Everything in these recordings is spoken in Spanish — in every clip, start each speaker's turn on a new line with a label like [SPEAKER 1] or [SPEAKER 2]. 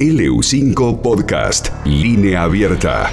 [SPEAKER 1] LU5 Podcast, línea abierta.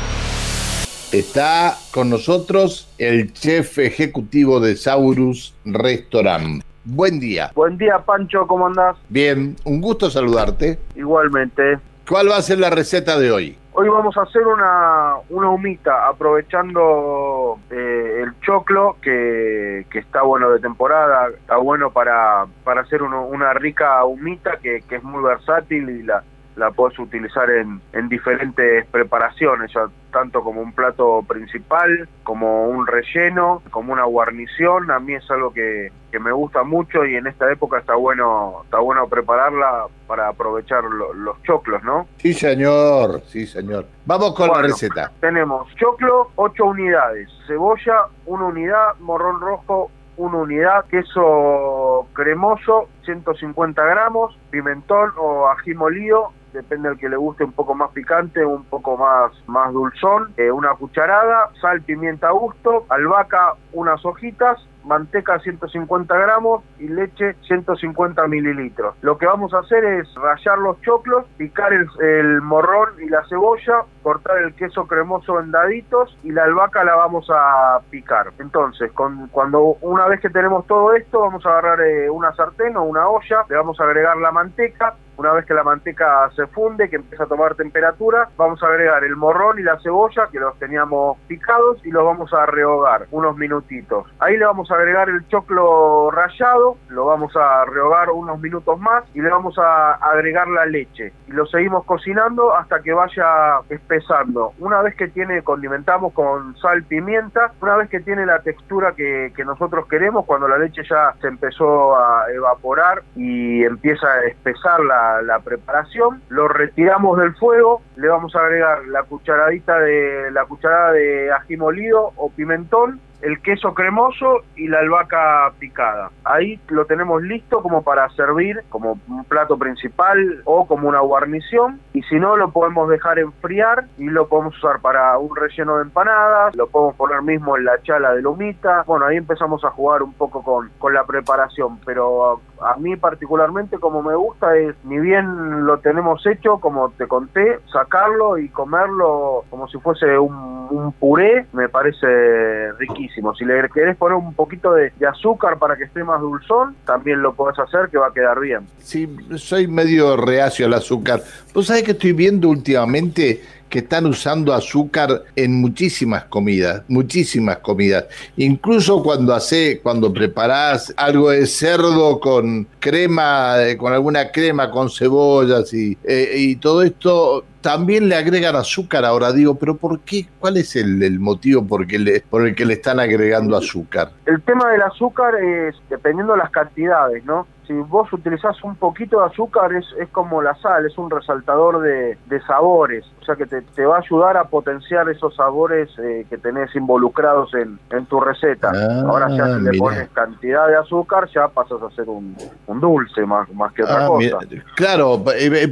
[SPEAKER 2] Está con nosotros el chef ejecutivo de Saurus Restaurant. Buen día.
[SPEAKER 3] Buen día, Pancho, ¿cómo andás?
[SPEAKER 2] Bien, un gusto saludarte.
[SPEAKER 3] Igualmente.
[SPEAKER 2] ¿Cuál va a ser la receta de hoy?
[SPEAKER 3] Hoy vamos a hacer una, una humita aprovechando eh, el choclo que, que, está bueno de temporada, está bueno para, para hacer una rica humita que, que es muy versátil y la, la puedes utilizar en, en diferentes preparaciones, ya tanto como un plato principal, como un relleno, como una guarnición. A mí es algo que, que me gusta mucho y en esta época está bueno, está bueno prepararla para aprovechar los choclos, ¿no?
[SPEAKER 2] Sí, señor, sí, señor. Vamos con la receta.
[SPEAKER 3] Tenemos choclo, 8 unidades, cebolla, una unidad, morrón rojo, una unidad, queso cremoso, 150 gramos, pimentón o ají molido, depende del que le guste un poco más picante, un poco más, más dulzón, eh, una cucharada, sal, pimienta a gusto, albahaca, unas hojitas, manteca 150 gramos y leche 150 mililitros. Lo que vamos a hacer es rallar los choclos, picar el, morrón y la cebolla, cortar el queso cremoso en daditos y la albahaca la vamos a picar. Entonces, con, cuando una vez que tenemos todo esto, vamos a agarrar eh, una sartén o una olla, le vamos a agregar la manteca, una vez que la manteca se funde, que empieza a tomar temperatura, vamos a agregar el morrón y la cebolla, que los teníamos picados, y los vamos a rehogar unos minutitos. Ahí le vamos a agregar el choclo rallado, lo vamos a rehogar unos minutos más, y le vamos a agregar la leche. Y lo seguimos cocinando hasta que vaya espesando. Una vez que tiene, condimentamos con sal, pimienta, una vez que tiene la textura que, que nosotros queremos, cuando la leche ya se empezó a evaporar y empieza a espesar la la, preparación, lo retiramos del fuego, le vamos a agregar la cucharadita de la cucharada de ají molido o pimentón el queso cremoso y la albahaca picada. Ahí lo tenemos listo como para servir como un plato principal o como una guarnición y si no lo podemos dejar enfriar y lo podemos usar para un relleno de empanadas, lo podemos poner mismo en la chala de lomita. Bueno, ahí empezamos a jugar un poco con, con la preparación, pero a, mí particularmente como me gusta es, ni bien lo tenemos hecho, como te conté, sacarlo y comerlo como si fuese un, un puré, me parece riquísimo si le querés poner un poquito de, azúcar para que esté más dulzón, también lo podés hacer que va a quedar bien.
[SPEAKER 2] Sí, soy medio reacio al azúcar. Vos sabés que estoy viendo últimamente que están usando azúcar en muchísimas comidas, muchísimas comidas. Incluso cuando hace, cuando preparás algo de cerdo con crema, eh, con alguna crema, con cebollas y, eh, y todo esto, también le agregan azúcar ahora. Digo, pero ¿por qué? ¿Cuál es el, motivo por, le, por el que le están agregando azúcar?
[SPEAKER 3] El tema del azúcar es dependiendo de las cantidades, ¿no? Si vos utilizás un poquito de azúcar es, es como la sal, es un resaltador de, de sabores, o sea que te, te, va a ayudar a potenciar esos sabores eh, que tenés involucrados en, en tu receta. Ah, Ahora ya si le pones cantidad de azúcar ya pasas a hacer un, un dulce más, más que otra ah, cosa.
[SPEAKER 2] Claro,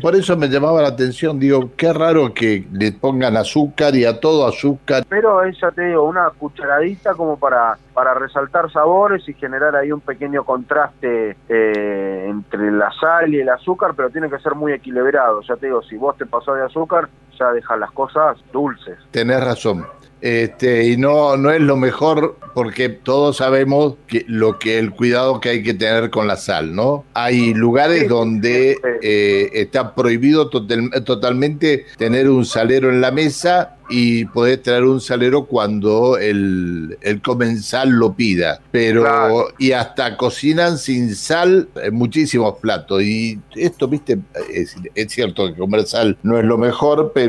[SPEAKER 2] por eso me llamaba la atención, digo, qué raro que le pongan azúcar y a todo azúcar.
[SPEAKER 3] Pero es, ya te digo, una cucharadita como para, para resaltar sabores y generar ahí un pequeño contraste. Eh, eh, entre la sal y el azúcar, pero tiene que ser muy equilibrado. Ya te digo, si vos te pasás de azúcar, ya deja las cosas dulces.
[SPEAKER 2] Tenés razón. Este, y no, no es lo mejor porque todos sabemos que lo que el cuidado que hay que tener con la sal, ¿no? Hay lugares donde eh, está prohibido totalmente tener un salero en la mesa y poder traer un salero cuando el, el comensal lo pida. Pero, y hasta cocinan sin sal en muchísimos platos. Y esto, viste, es, es, cierto que comer sal no es lo mejor, pero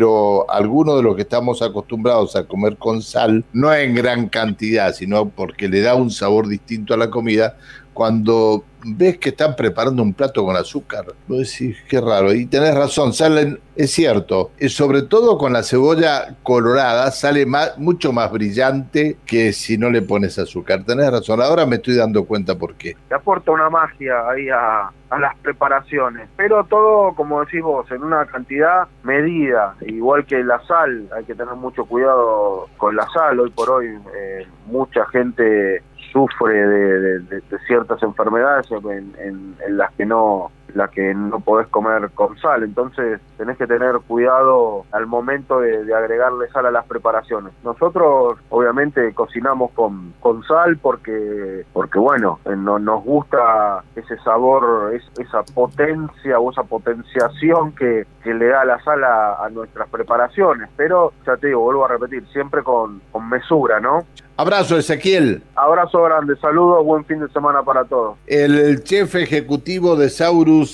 [SPEAKER 2] algunos de los que estamos acostumbrados a comer con sal, no en gran cantidad, sino porque le da un sabor distinto a la comida, cuando ves que están preparando un plato con azúcar, vos decís, qué raro. Y tenés razón, salen, es cierto, y sobre todo con la cebolla colorada sale más, mucho más brillante que si no le pones azúcar. Tenés razón, ahora me estoy dando cuenta por qué.
[SPEAKER 3] Te aporta una magia ahí a, a las preparaciones, pero todo, como decís vos, en una cantidad medida, igual que la sal, hay que tener mucho cuidado con la sal, hoy por hoy eh, mucha gente sufre de, ciertas enfermedades en, las que no la que no podés comer con sal. Entonces tenés que tener cuidado al momento de, agregarle sal a las preparaciones. Nosotros obviamente cocinamos con, con sal porque, porque bueno, no, nos gusta ese sabor, esa potencia o esa potenciación que, que le da la sal a, nuestras preparaciones. Pero ya te digo, vuelvo a repetir, siempre con, con mesura, ¿no?
[SPEAKER 2] Abrazo, Ezequiel.
[SPEAKER 3] Abrazo grande, saludos, buen fin de semana para todos.
[SPEAKER 2] El chef ejecutivo de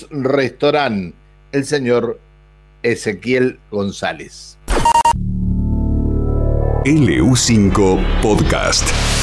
[SPEAKER 2] Restaurant, el señor Ezequiel González.
[SPEAKER 1] LU5 Podcast.